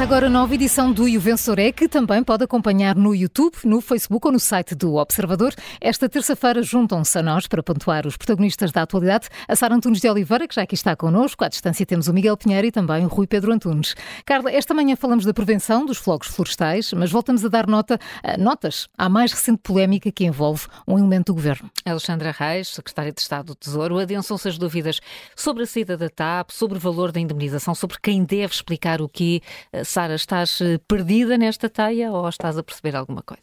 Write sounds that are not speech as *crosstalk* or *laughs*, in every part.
Começa agora a nova edição do O é, que também pode acompanhar no YouTube, no Facebook ou no site do Observador. Esta terça-feira juntam-se a nós para pontuar os protagonistas da atualidade, a Sara Antunes de Oliveira, que já aqui está connosco, à distância temos o Miguel Pinheiro e também o Rui Pedro Antunes. Carla, esta manhã falamos da prevenção dos fogos florestais, mas voltamos a dar nota, notas à mais recente polémica que envolve um elemento do governo. Alexandra Reis, secretária de Estado do Tesouro, adensam-se as dúvidas sobre a saída da TAP, sobre o valor da indemnização, sobre quem deve explicar o quê. Sara, estás eh, perdida nesta teia ou estás a perceber alguma coisa?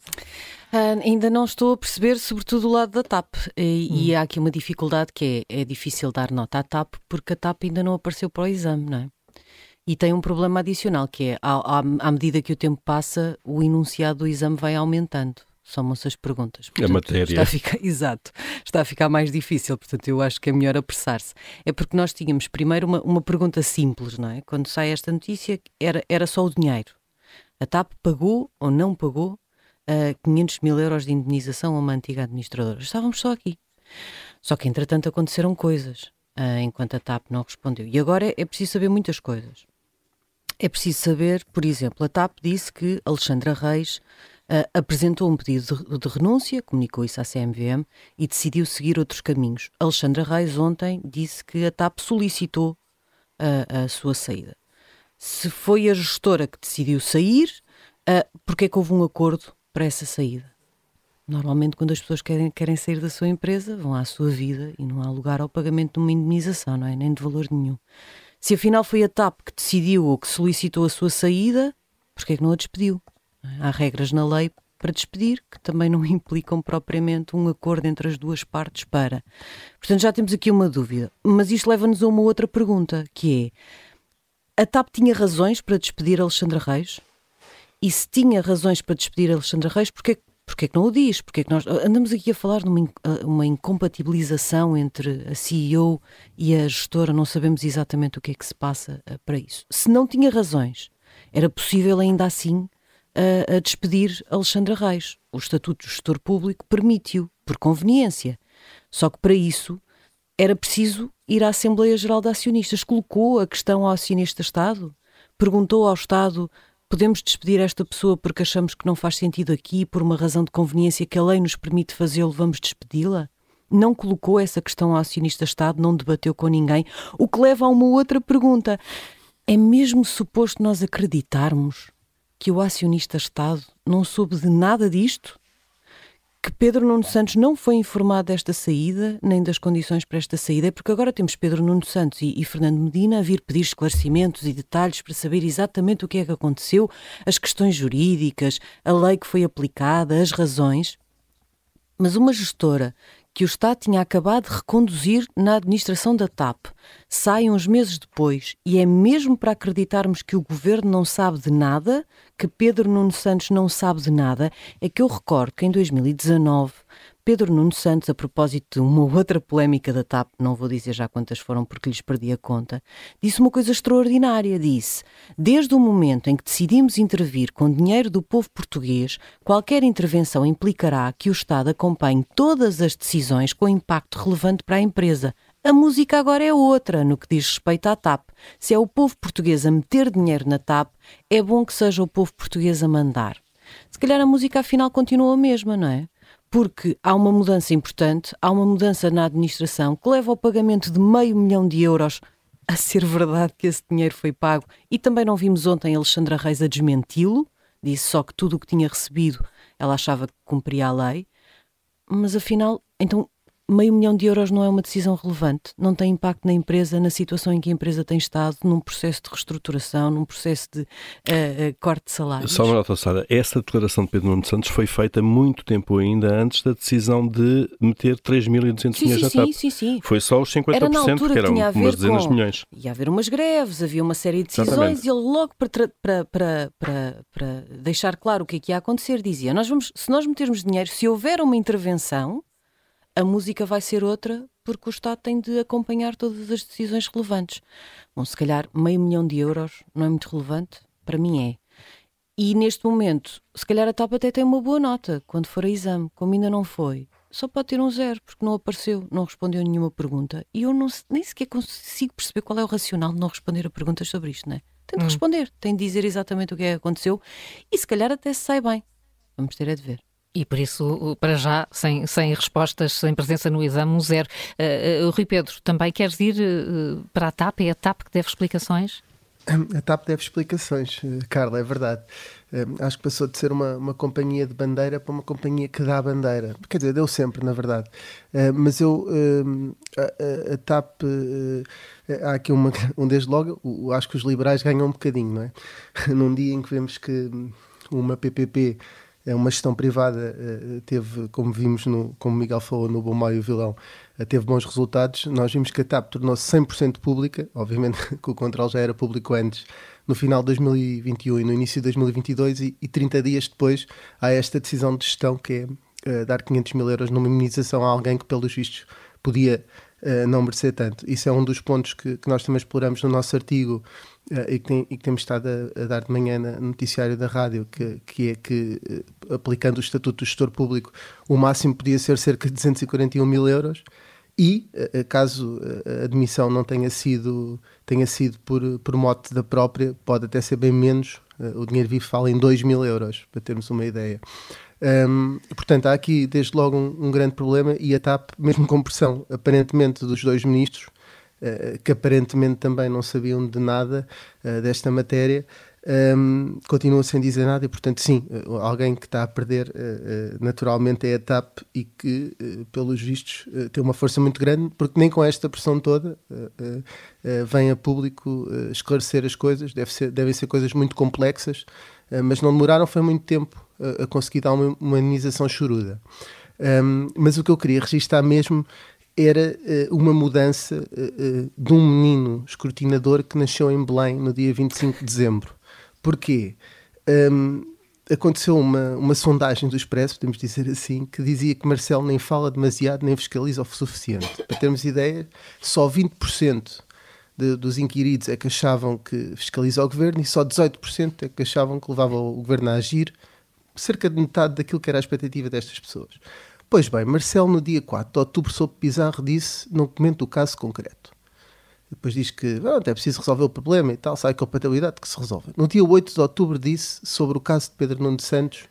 Uh, ainda não estou a perceber, sobretudo o lado da TAP. E, hum. e há aqui uma dificuldade que é, é difícil dar nota à TAP porque a TAP ainda não apareceu para o exame, não é? E tem um problema adicional, que é, à, à, medida que o tempo passa, o enunciado do exame vai aumentando somam-se as perguntas. Portanto, a matéria. Está a ficar, *laughs* exato, está a ficar mais difícil, portanto eu acho que é melhor apressar-se. É porque nós tínhamos primeiro uma, uma pergunta simples, não é? Quando sai esta notícia, era, era só o dinheiro. A TAP pagou ou não pagou uh, 500 mil euros de indenização a uma antiga administradora. Estávamos só aqui. Só que entretanto aconteceram coisas uh, enquanto a TAP não respondeu. E agora é, é preciso saber muitas coisas. É preciso saber, por exemplo, a TAP disse que Alexandra Reis uh, apresentou um pedido de, de, renúncia, comunicou isso à CMVM e decidiu seguir outros caminhos. Alexandra Reis ontem disse que a TAP solicitou uh, a sua saída. Se foi a gestora que decidiu sair, uh, porque é que houve um acordo para essa saída? Normalmente, quando as pessoas querem, querem sair da sua empresa, vão à sua vida e não há lugar ao pagamento de uma indemnização, não é? Nem de valor nenhum. Se afinal foi a TAP que decidiu ou que solicitou a sua saída, porquê é que não a despediu? Há regras na lei para despedir que também não *laughs* implicam propriamente um acordo entre as duas partes para. Portanto, já temos aqui uma dúvida. Mas isto leva-nos a uma outra pergunta, que é: a TAP tinha razões para despedir Alexandra Reis? E se tinha razões para despedir Alexandra Reis, porquê, porquê que não o diz? Porquê que nós andamos aqui a falar de uma, uma incompatibilização entre a CEO e a gestora, não sabemos exatamente o que é que se passa eh, para isso. Se não tinha razões, era possível ainda assim a, a despedir Alexandra Reis. O Estatuto do Gestor Público permite-o, por conveniência. Só que para isso era preciso ir à Assembleia Geral de Acionistas. Colocou a questão ao acionista-Estado, perguntou ao Estado podemos despedir esta pessoa porque achamos que não faz sentido aqui, por uma razão de conveniência que a lei nos permite fazê-lo, vamos despedi-la? Não colocou essa questão ao acionista-Estado, não debateu com ninguém, o que leva a uma outra pergunta. É mesmo suposto nós acreditarmos que o acionista-Estado não soube de nada disto? Que Pedro Nuno Santos não foi informado desta saída, nem das condições para esta saída, porque agora temos Pedro Nuno Santos e, e Fernando Medina a vir pedir esclarecimentos e detalhes para saber exatamente o que é que aconteceu, as questões jurídicas, a lei que foi aplicada, as razões. Mas uma gestora que o Estado tinha acabado de reconduzir na administração da TAP. Sai uns meses depois e é mesmo para acreditarmos que o governo não sabe de nada, que Pedro Nuno Santos não sabe de nada, é que eu recordo que em 2019 Pedro Nuno Santos, a propósito de uma outra polémica da TAP, não vou dizer já quantas foram porque lhes perdi a conta, disse uma coisa extraordinária. Disse: Desde o momento em que decidimos intervir com dinheiro do povo português, qualquer intervenção implicará que o Estado acompanhe todas as decisões com impacto relevante para a empresa. A música agora é outra no que diz respeito à TAP. Se é o povo português a meter dinheiro na TAP, é bom que seja o povo português a mandar. Se calhar a música afinal continua a mesma, não é? Porque há uma mudança importante, há uma mudança na administração que leva ao pagamento de meio milhão de euros. A ser verdade que esse dinheiro foi pago, e também não vimos ontem Alexandra Reis a desmenti-lo, disse só que tudo o que tinha recebido ela achava que cumpria a lei, mas afinal, então meio milhão de euros não é uma decisão relevante, não tem impacto na empresa, na situação em que a empresa tem estado, num processo de reestruturação, num processo de uh, uh, corte de salários. Só uma nota, Sara, essa declaração de Pedro Nuno Santos foi feita muito tempo ainda antes da decisão de meter 3.200 milhões na TAP. Sim, sim, sim. Foi só os 50%, Era na altura que eram que umas dezenas de milhões. Ia haver umas greves, havia uma série de decisões Exatamente. e ele logo para, para, para, para, para deixar claro o que é que ia acontecer, dizia, nós vamos, se nós metermos dinheiro, se houver uma intervenção, a música vai ser outra porque o Estado tem de acompanhar todas as decisões relevantes. Bom, se calhar meio milhão de euros não é muito relevante? Para mim é. E neste momento, se calhar a TAP até tem uma boa nota quando for a exame, como ainda não foi. Só pode ter um zero, porque não apareceu, não respondeu nenhuma pergunta. E eu não, nem sequer consigo perceber qual é o racional de não responder a perguntas sobre isto, não é? tem de hum. responder, tem de dizer exatamente o que é que aconteceu e se calhar até se sai bem. Vamos ter a de ver. E por isso, para já, sem, sem respostas, sem presença no exame, um zero. Uh, uh, Rui Pedro, também queres ir uh, para a TAP? É a TAP que deve explicações? *clears throat* A TAP deve explicações, Carla, é verdade. Acho que passou de ser uma, uma companhia de bandeira para uma companhia que dá bandeira. Quer dizer, deu sempre, na verdade. Mas eu, a, a TAP, há aqui uma, *laughs* um desde logo, acho que os liberais ganham um bocadinho, não é? *laughs* Num dia em que vemos que uma PPP uma gestão privada, eh, teve, como vimos, no, como Miguel falou no Bom Maio e Vilão, eh, teve bons resultados. Nós vimos que a TAP tornou-se 100% pública, obviamente *laughs* que o controle já era público antes, no final de 2021 e no início de 2022, e, e 30 dias depois há esta decisão de gestão que é uh, dar 500 mil euros numa imunização a alguém que, pelos vistos, podia uh, não merecer tanto. Isso é um dos pontos que, que nós também exploramos no nosso artigo e, que tem, e, que temos estado a, a, dar de manhã no noticiário da rádio, que, que é que, uh, aplicando o Estatuto do Gestor Público, o máximo podia ser cerca de 241 mil euros e, caso a admissão não tenha sido, tenha sido por, por mote da própria, pode até ser bem menos, o dinheiro vivo fala em 2 mil euros, para termos uma ideia. Um, portanto, há aqui desde logo um, um, grande problema e a TAP, mesmo com pressão aparentemente dos dois ministros, uh, que aparentemente também não sabiam de nada uh, desta matéria, um, continua sem dizer nada e, portanto, sim, uh, alguém que está a perder naturalmente é a TAP e que, pelos vistos, tem uma força muito grande, porque nem com esta pressão toda vem a público esclarecer as coisas, Deve ser, devem ser coisas muito complexas, mas não demoraram, foi muito tempo a, conseguir dar uma, uma choruda. Um, mas o que eu queria registrar mesmo era uh, uma mudança uh, de um menino escrutinador que nasceu em Belém no dia 25 de dezembro. Porquê? Um, aconteceu uma, uma sondagem do Expresso, podemos dizer assim, que dizia que Marcelo nem fala demasiado nem fiscaliza o suficiente. Para termos ideia, só 20% de, dos inquiridos é que achavam que fiscaliza o governo e só 18% é que achavam que levava o governo a agir cerca de metade daquilo que era a expectativa destas pessoas. Pois bem, Marcelo, no dia 4 de outubro, sob Pizarro, disse, não comento o caso concreto. Depois diz que ah, é preciso resolver o problema e tal, sai com a patabilidade que se resolve. No dia 8 de outubro, disse sobre o caso de Pedro Nuno Santos,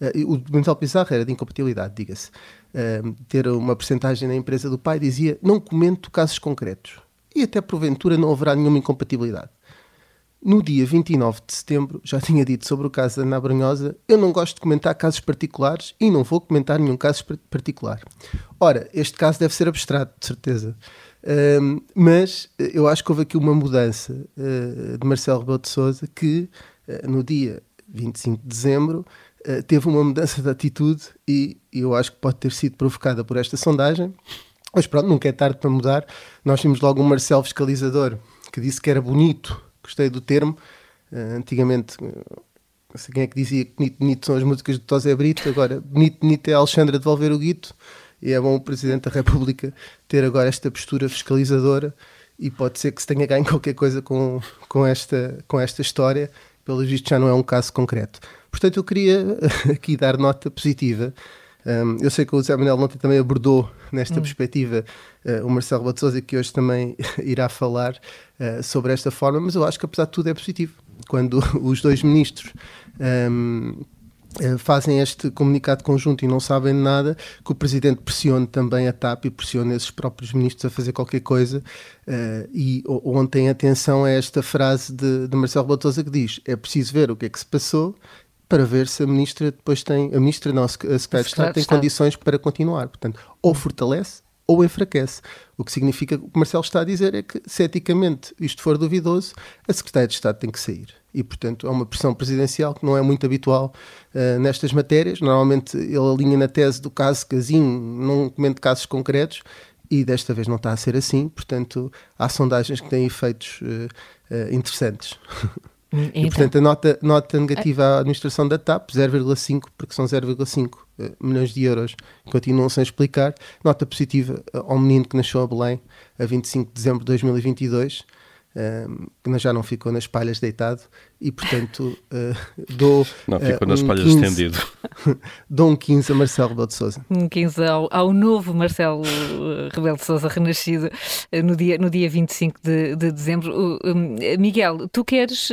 uh, o documental Pizarro era de incompatibilidade, diga-se, uh, ter uma percentagem na empresa do pai, dizia, não comento casos concretos. E até porventura não haverá nenhuma incompatibilidade. No dia 29 de setembro, já tinha dito sobre o caso da Ana Brunhosa, eu não gosto de comentar casos particulares e não vou comentar nenhum caso particular. Ora, este caso deve ser abstrato, de certeza. Um, mas eu acho que houve aqui uma mudança uh, de Marcelo Rebelo de Sousa que, uh, no dia 25 de dezembro, uh, teve uma mudança de atitude e eu acho que pode ter sido provocada por esta sondagem. Mas pronto, nunca é tarde para mudar. Nós tínhamos logo um Marcelo fiscalizador que disse que era bonito gostei do termo. Uh, antigamente, não sei quem é que dizia que bonito, bonito são as músicas de Tosé Brito, agora bonito, bonito é Alexandra devolver o guito. E é bom o Presidente da República ter agora esta postura fiscalizadora e pode ser que se tenha ganho *laughs* qualquer coisa com, com, esta, com esta história. Pelo visto, já não é um caso concreto. Portanto, eu queria *laughs* aqui dar nota positiva. Um, eu sei que o Zé Manuel ontem também abordou nesta hum. perspectiva uh, o Marcelo Batouza, que hoje também *laughs* irá falar uh, sobre esta forma, mas eu acho que apesar de tudo é positivo. Quando *laughs* os dois ministros um, eh, fazem este comunicado conjunto e não sabem nada, que o Presidente pressione também a TAP e pressione esses próprios ministros a fazer qualquer coisa. Uh, e ontem atenção a esta frase de, de Marcelo Batosa que diz: é preciso ver o que é que se passou para ver se a ministra depois tem, a ministra não, a secretária de Estado tem condições para continuar. Portanto, ou fortalece ou enfraquece. O que significa que o que Marcelo está a dizer é que, se eticamente isto for duvidoso, a secretária de Estado tem que sair. E, portanto, é uma pressão presidencial que não é muito habitual uh, nestas matérias. Normalmente ele alinha na tese do caso Casinho, não comenta casos concretos, e desta vez não está a ser assim. Portanto, há sondagens que têm efeitos uh, uh, interessantes. *laughs* Então. E, portanto, a nota, nota negativa à administração da TAP, 0,5, porque são 0,5 eh, milhões de euros, continuam sem explicar. Nota positiva ao menino que nasceu a Belém a 25 de dezembro de 2022. Uh, já não ficou nas palhas deitado e, portanto, uh, *laughs* dou. Não, ficou nas um palhas 15, estendido. *laughs* dou um 15 a Marcelo Rebelo de Souza. Um 15 ao, ao novo Marcelo Rebelo de Souza, renascido no dia, no dia 25 de, de dezembro. Miguel, tu queres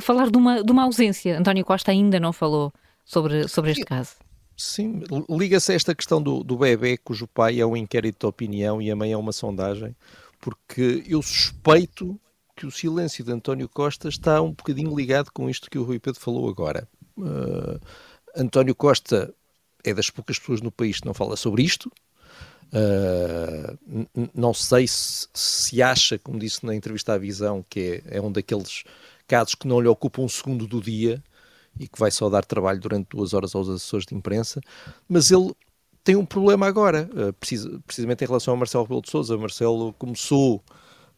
falar de uma, de uma ausência? António Costa ainda não falou sobre, sobre este caso. Sim, liga-se a esta questão do, do bebê, cujo pai é um inquérito de opinião e a mãe é uma sondagem, porque eu suspeito que o silêncio de António Costa está um bocadinho ligado com isto que o Rui Pedro falou agora. Uh, António Costa é das poucas pessoas no país que não fala sobre isto. Uh, não sei se, se, acha, como disse na entrevista à Visão, que é, é um daqueles casos que não lhe ocupa um segundo do dia e que vai só dar trabalho durante duas horas aos assessores de imprensa, mas ele tem um problema agora, uh, precisamente em relação a Marcelo Rebelo de Sousa. Marcelo começou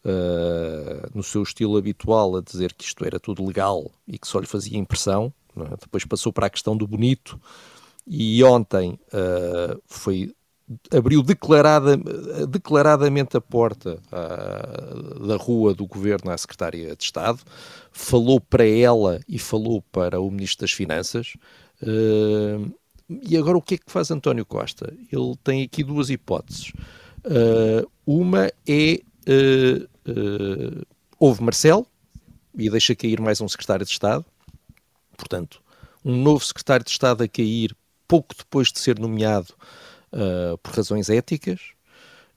uh, no seu estilo habitual a dizer que isto era tudo legal e que só lhe fazia impressão, é? depois passou para a questão do bonito e ontem uh, foi abriu declarada, declaradamente a porta uh, da rua do governo à secretária de Estado, falou para ela e falou para o Ministro das Finanças. Uh, e agora o que é que faz António Costa? Ele tem aqui duas hipóteses. Uh, uma é houve Marcelo e deixa cair mais um secretário de Estado. Portanto, um novo secretário de Estado a cair pouco depois de ser nomeado uh, por razões éticas,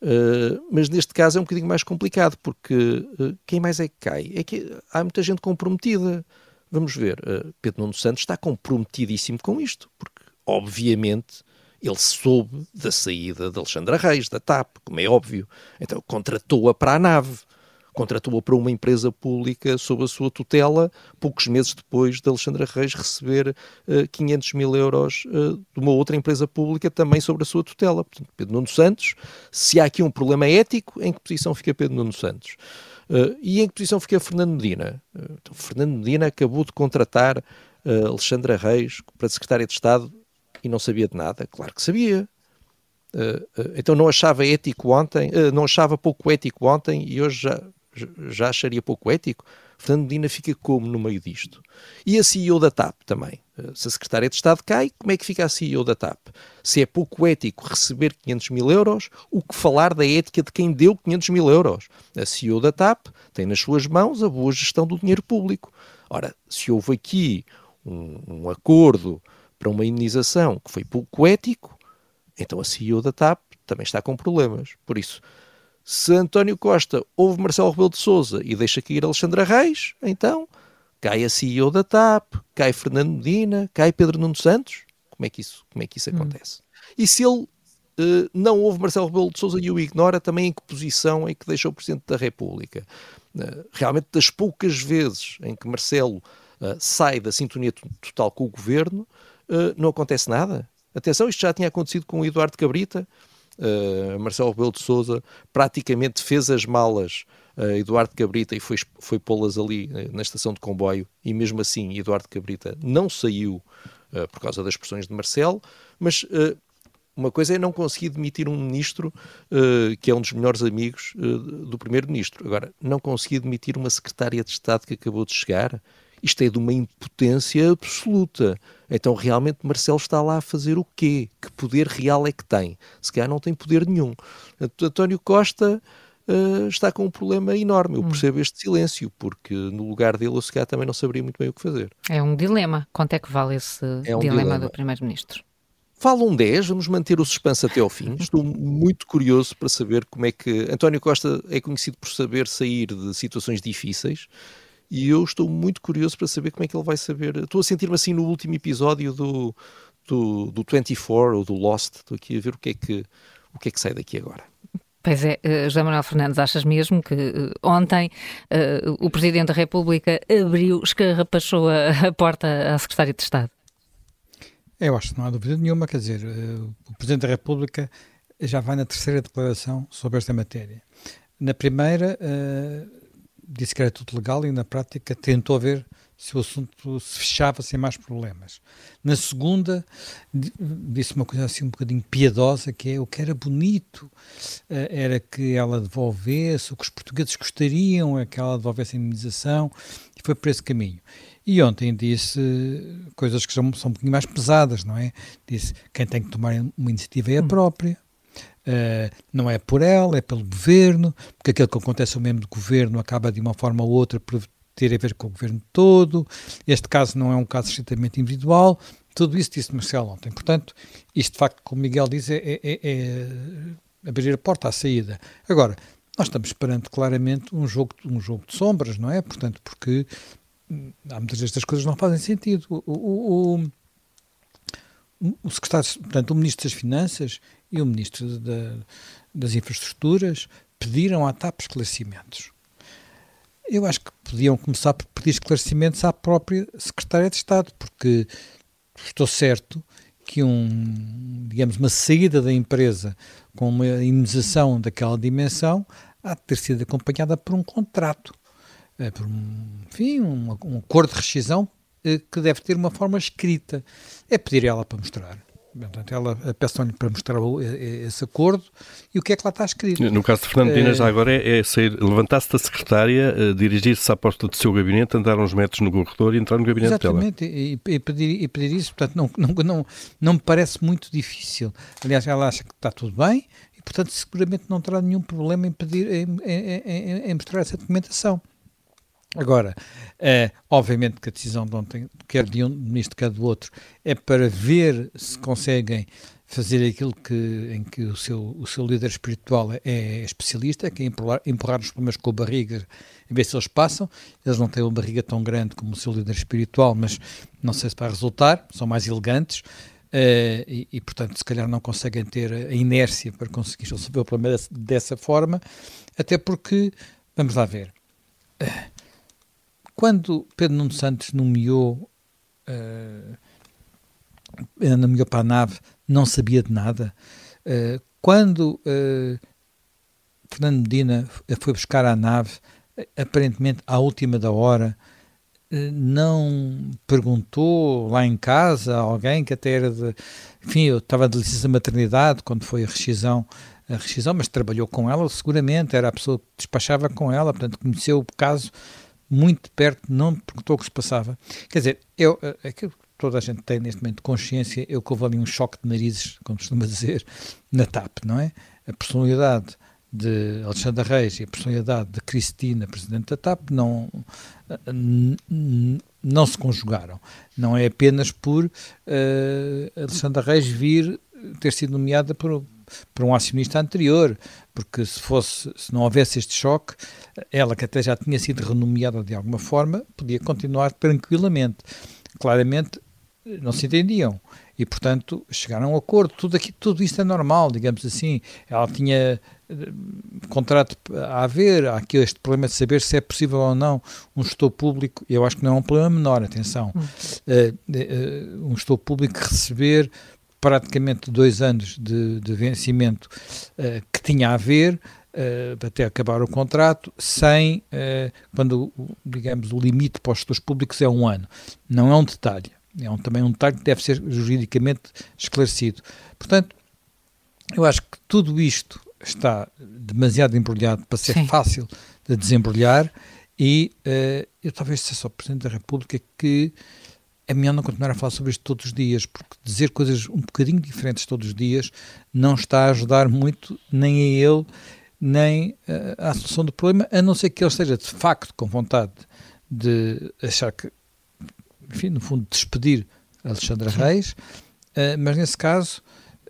uh, mas neste caso é um bocadinho mais complicado, porque uh, quem mais é que cai? É que há muita gente comprometida. Vamos ver, Pedro Nuno Santos está comprometidíssimo com isto, porque obviamente ele soube da saída de Alexandra Reis, da TAP, como é óbvio. Então contratou-a para a nave contratou-a para uma empresa pública sob a sua tutela, poucos meses depois de Alexandra Reis receber uh, 500 mil euros uh, de uma outra empresa pública também sobre a sua tutela. Portanto, Pedro Nuno Santos, se há aqui um problema ético, em que posição fica Pedro Nuno Santos? Uh, e em que posição fica Fernando Medina? Uh, então, Fernando Medina acabou de contratar uh, Alexandra Reis para secretária de Estado e não sabia de nada? Claro que sabia. então não achava ético ontem, não achava pouco ético ontem e hoje já já acharia pouco ético. Fernando Medina fica como no meio disto? E a CEO da TAP também. Eh, se a Secretária de Estado cai, como é que fica a CEO da TAP? Se é pouco ético receber 500 mil euros, o que falar da ética de quem deu 500 mil euros? A CEO da TAP tem nas suas mãos a boa gestão do dinheiro público. Ora, se houve aqui um, um acordo para uma indenização que foi pouco ético, então a CEO da TAP também está com problemas. Por isso, se António Costa ouve Marcelo Rebelo de Sousa e deixa cair Alexandra Reis, então cai a CEO da TAP, cai Fernando Medina, cai Pedro Nuno Santos. Como é que isso, como é que isso hum. acontece? E se ele uh, não ouve Marcelo Rebelo de Sousa e o ignora, também em que posição é que deixa o Presidente da República? Uh, realmente, das poucas vezes em que Marcelo uh, sai da sintonia total com o governo, não acontece nada. Atenção, isto já tinha acontecido com o Eduardo Cabrita, Uh, Marcelo Rebelo de Sousa praticamente fez as malas uh, Eduardo Cabrita e foi, foi pô-las ali uh, na estação de comboio e mesmo assim Eduardo Cabrita não saiu por causa das pressões de Marcelo, mas uma coisa é não conseguir demitir um ministro que é um dos melhores amigos do primeiro-ministro. Agora, não conseguir demitir uma secretária de Estado que acabou de chegar, isto é de uma impotência absoluta. Então, realmente, Marcelo está lá a fazer o quê? Que poder real é que tem? Se calhar não tem poder nenhum. António Costa uh, está com um problema enorme. Eu hum. percebo este silêncio, porque no lugar dele, eu se calhar também não saberia muito bem o que fazer. É um dilema. Quanto é que vale esse é um dilema, dilema do Primeiro-Ministro? Fala um 10, vamos manter o suspense até ao fim. *laughs* Estou muito curioso para saber como é que. António Costa é conhecido por saber sair de situações difíceis e eu estou muito curioso para saber como é que ele vai saber. Estou a sentir-me assim no último episódio do, do, do 24 ou do Lost. Estou aqui a ver o que é que, o que, é que sai daqui agora. Pois é, uh, José Manuel Fernandes, achas mesmo que uh, ontem uh, o Presidente da República abriu, escarrapachou a, a porta à Secretária de Estado? Eu acho que não há dúvida nenhuma, quer dizer, o Presidente da República já vai na terceira declaração sobre esta matéria. Na primeira, disse que era tudo legal e na prática tentou ver se o assunto se fechava sem mais problemas. Na segunda, disse uma coisa assim um bocadinho piedosa, que é o que era bonito eh, era que ela devolvesse, o que os portugueses gostariam é que ela devolvesse a indemnização, e foi por esse caminho. E ontem disse coisas que são, são um pouquinho mais pesadas, não é? Disse quem tem que tomar uma iniciativa é a hum. própria. Uh, não é por ela, é pelo governo, porque aquilo que acontece ao mesmo do governo acaba de uma forma ou outra por ter a ver com o governo todo. Este caso não é um caso estritamente individual. Tudo isso disse Marcelo ontem. Portanto, isto de facto, como Miguel diz, é, é, é, é abrir a porta à saída. Agora, nós estamos esperando claramente um jogo, um jogo de sombras, não é? Portanto, porque hum, há muitas destas coisas não fazem sentido. O, o, o, o secretário, portanto, o Ministro das Finanças e o Ministro da, das Infraestruturas pediram à TAP esclarecimentos. Eu acho que podiam começar por pedir esclarecimentos à própria Secretária de Estado, porque estou certo que um, digamos, uma saída da empresa com uma indemnização daquela dimensão há de ter sido acompanhada por um contrato, eh, por um, enfim, um, um acordo de rescisão eh, que deve ter uma forma escrita. É pedir ela para mostrar. Portanto, ela peço-lhe para mostrar esse acordo e o que é que lá está escrito. No caso de Fernando já agora é, é levantar-se da secretária, dirigir-se à porta do seu gabinete, andar uns metros no corredor e entrar no gabinete exatamente, dela. Exatamente, e, pedir, e pedir isso, portanto, não, não, não, não me parece muito difícil. Aliás, ela acha que está tudo bem e, portanto, seguramente não terá nenhum problema em, pedir, em, em, em, em mostrar essa documentação. Agora, é, obviamente que a decisão de ontem, quer de um ministro, quer do outro, é para ver se conseguem fazer aquilo que, em que o seu, o seu líder espiritual é especialista, que é empurrar, empurrar os problemas com a barriga e ver se eles passam. Eles não têm uma barriga tão grande como o seu líder espiritual, mas não sei se vai resultar, são mais elegantes. Uh, e, e, portanto, se calhar não conseguem ter a inércia para conseguir resolver o problema dessa, dessa forma, até porque, vamos lá ver, uh, quando Pedro Nuno Santos nomeou, uh, nomeou para a nave, não sabia de nada. Uh, quando uh, Fernando Medina foi buscar a nave, aparentemente à última da hora, não perguntou lá em casa a alguém que até era de. Enfim, eu estava de licença maternidade quando foi a rescisão, a rescisão, mas trabalhou com ela seguramente, era a pessoa que despachava com ela, portanto conheceu o caso muito perto, não perguntou o que se passava. Quer dizer, eu, aquilo que toda a gente tem neste momento consciência, eu que houve ali um choque de narizes, como costuma dizer, *laughs* na TAP, não é? A personalidade de Alexandre Reis e a personalidade de Cristina, presidente da TAP, não, não se conjugaram. Não é apenas por uh, Alexandre Reis vir ter sido nomeada por, por um acionista anterior, porque se fosse, se não houvesse este choque, ela que até já tinha sido renomeada de alguma forma, podia continuar tranquilamente. Claramente não se entendiam e, portanto, chegaram a um acordo. Tudo, aqui, tudo isto é normal, digamos assim. Ela tinha uh, contrato a haver, há aqui este problema de saber se é possível ou não um gestor público, eu acho que não é um problema menor, atenção, uh, uh, um gestor público receber praticamente dois anos de, de vencimento uh, que tinha a ver uh, até acabar o contrato, sem, uh, quando, digamos, o limite para os gestores públicos é um ano. Não é um detalhe, é um, também um detalhe que deve ser juridicamente esclarecido. Portanto, eu acho que tudo isto está demasiado embrulhado para ser Sim. fácil de desembrulhar e eu talvez seja só o Presidente da República que é melhor não continuar a falar sobre isto todos os dias, porque dizer coisas um bocadinho diferentes todos os dias não está a ajudar muito nem a ele, nem uh, à solução do problema, a não ser que ele esteja de facto com vontade de achar que, enfim, no fundo, despedir Alexandra Reis, uh, mas nesse caso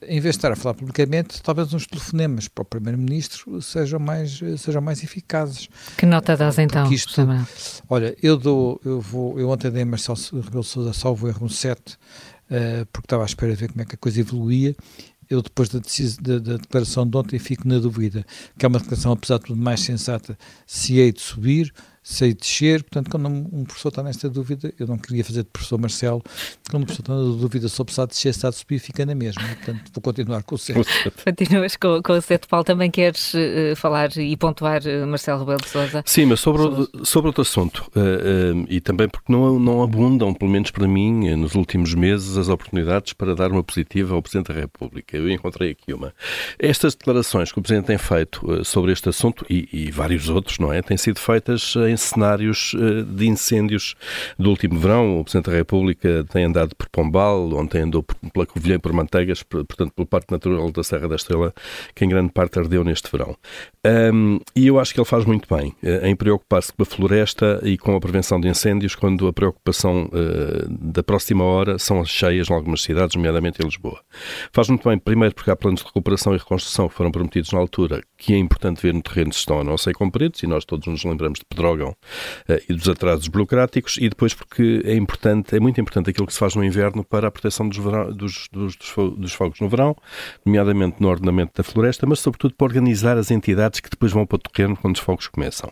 em vez de estar a falar publicamente, talvez uns telefonemas para o Primeiro-Ministro sejam mais, sejam mais eficazes. Que nota dás então? Isto, olha, eu dou, eu vou, eu ontem dei a Marcelo Rebelo Sousa salvo erro um 7, uh, porque estava à espera de ver como é que a coisa evoluía. Eu, depois da, da, da, declaração de ontem, fico na dúvida que é uma declaração, apesar de tudo, mais sensata, se hei de subir, sei descer, portanto, quando um professor está nesta dúvida, eu não queria fazer de professor Marcelo, quando um professor está na dúvida sobre se há de descer, se há de subir, fica na mesma, portanto, vou continuar com o certo. Continuas com, com o certo, Paulo, também queres uh, falar e pontuar uh, Marcelo Rebelo de Sousa? Sim, mas sobre, o, sobre outro assunto, uh, e também porque não, não abundam, pelo menos para mim, nos últimos meses, as oportunidades para dar uma positiva ao Presidente da República. Eu encontrei aqui uma. Estas declarações que o Presidente tem feito sobre este assunto, e, e vários outros, não é, têm sido feitas em cenários eh, de incêndios do último verão. O Presidente da República tem andado por Pombal, ontem andou pela Covilhã por Manteigas, portanto, pelo Parque Natural da Serra da Estrela, que em grande parte ardeu neste verão. Um, e eu acho que ele faz muito bem uh, em preocupar-se com a floresta e com a prevenção de incêndios, quando a preocupação uh, da próxima hora são as cheias em algumas cidades, nomeadamente em Lisboa. Faz muito bem, primeiro, porque há planos de recuperação e reconstrução que foram prometidos na altura, que é importante ver no terreno se estão ou não ser cumpridos, e nós todos nos lembramos de Pedrógão uh, e dos atrasos burocráticos, e depois porque é importante, é muito importante aquilo que se faz no inverno para a proteção dos, verão, dos, dos, dos, fogos no verão, nomeadamente no ordenamento da floresta, mas sobretudo para organizar as entidades que depois vão para o terreno quando os fogos começam.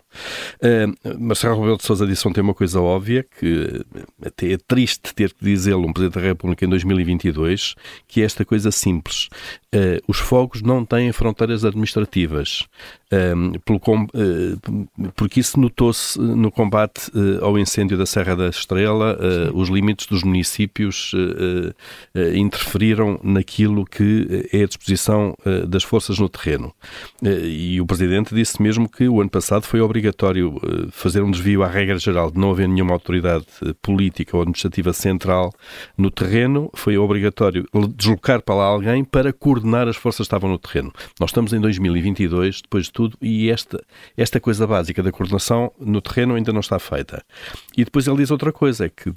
Uh, Marcelo Rebelo de Sousa disse ontem uma coisa óbvia, que até é triste ter que dizê-lo um Presidente da República em 2022, que é esta coisa simples. Uh, os fogos não têm fronteiras administrativas, um, pelo, uh, porque isso notou-se no combate uh, ao incêndio da Serra da Estrela, os limites dos municípios interferiram naquilo que é a disposição das forças no terreno. e o Presidente disse mesmo que o ano passado foi obrigatório fazer um desvio à regra geral de não haver nenhuma autoridade política ou administrativa central no terreno, foi obrigatório deslocar para lá alguém para coordenar as forças que estavam no terreno. Nós estamos em 2022, depois de tudo, e esta, esta coisa básica da coordenação no terreno ainda não está feita. E depois ele diz outra coisa, que,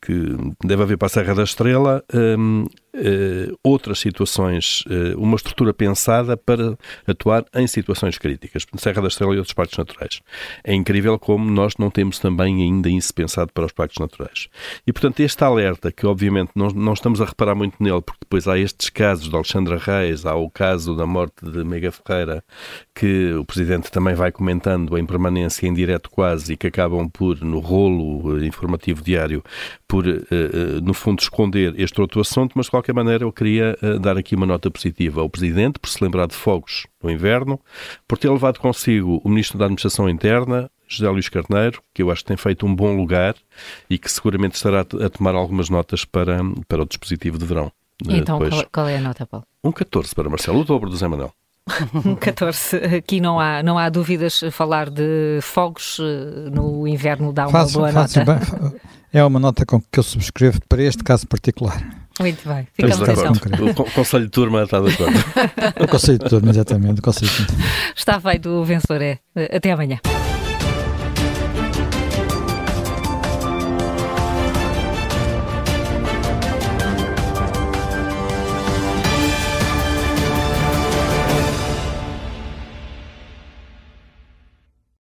que deve haver para a Serra da Estrela hum, uh, outras situações, uh, uma estrutura pensada para atuar em situações críticas, Serra da Estrela e outros parques naturais. É incrível como nós não temos também ainda isso pensado para os parques naturais. E, portanto, este alerta, que obviamente não, não estamos a reparar muito nele, porque depois há estes casos de Alexandra Reis, há o caso da morte de Mega Ferreira, que o Presidente também vai comentando em permanência, em direto quase, e que acabam por, no rolo eh, informativo diário, por, no fundo, esconder este outro assunto, mas, qualquer maneira, eu queria uh, dar aqui uma nota positiva ao Presidente por se lembrar de fogos no inverno, por ter levado consigo o Ministro da Administração Interna, José Luís Carneiro, que eu acho que tem feito um bom lugar e que seguramente estará a tomar algumas notas para, para o dispositivo de verão. Eh, então, qual, qual, é a nota, Paulo? Um 14 para Marcelo, o dobro do Zé Manuel. *laughs* Um 14. Aqui não há, não há dúvidas. Falar de fogos eh, no inverno dá uma faço, boa faço nota. Bem, é uma nota com que eu subscrevo para este caso particular. Muito bem, ficamos então. O Conselho de Turma está de acordo. *laughs* o Conselho de Turma, exatamente. O Conselho de Turma. Está feito o vencedor, é. Até amanhã.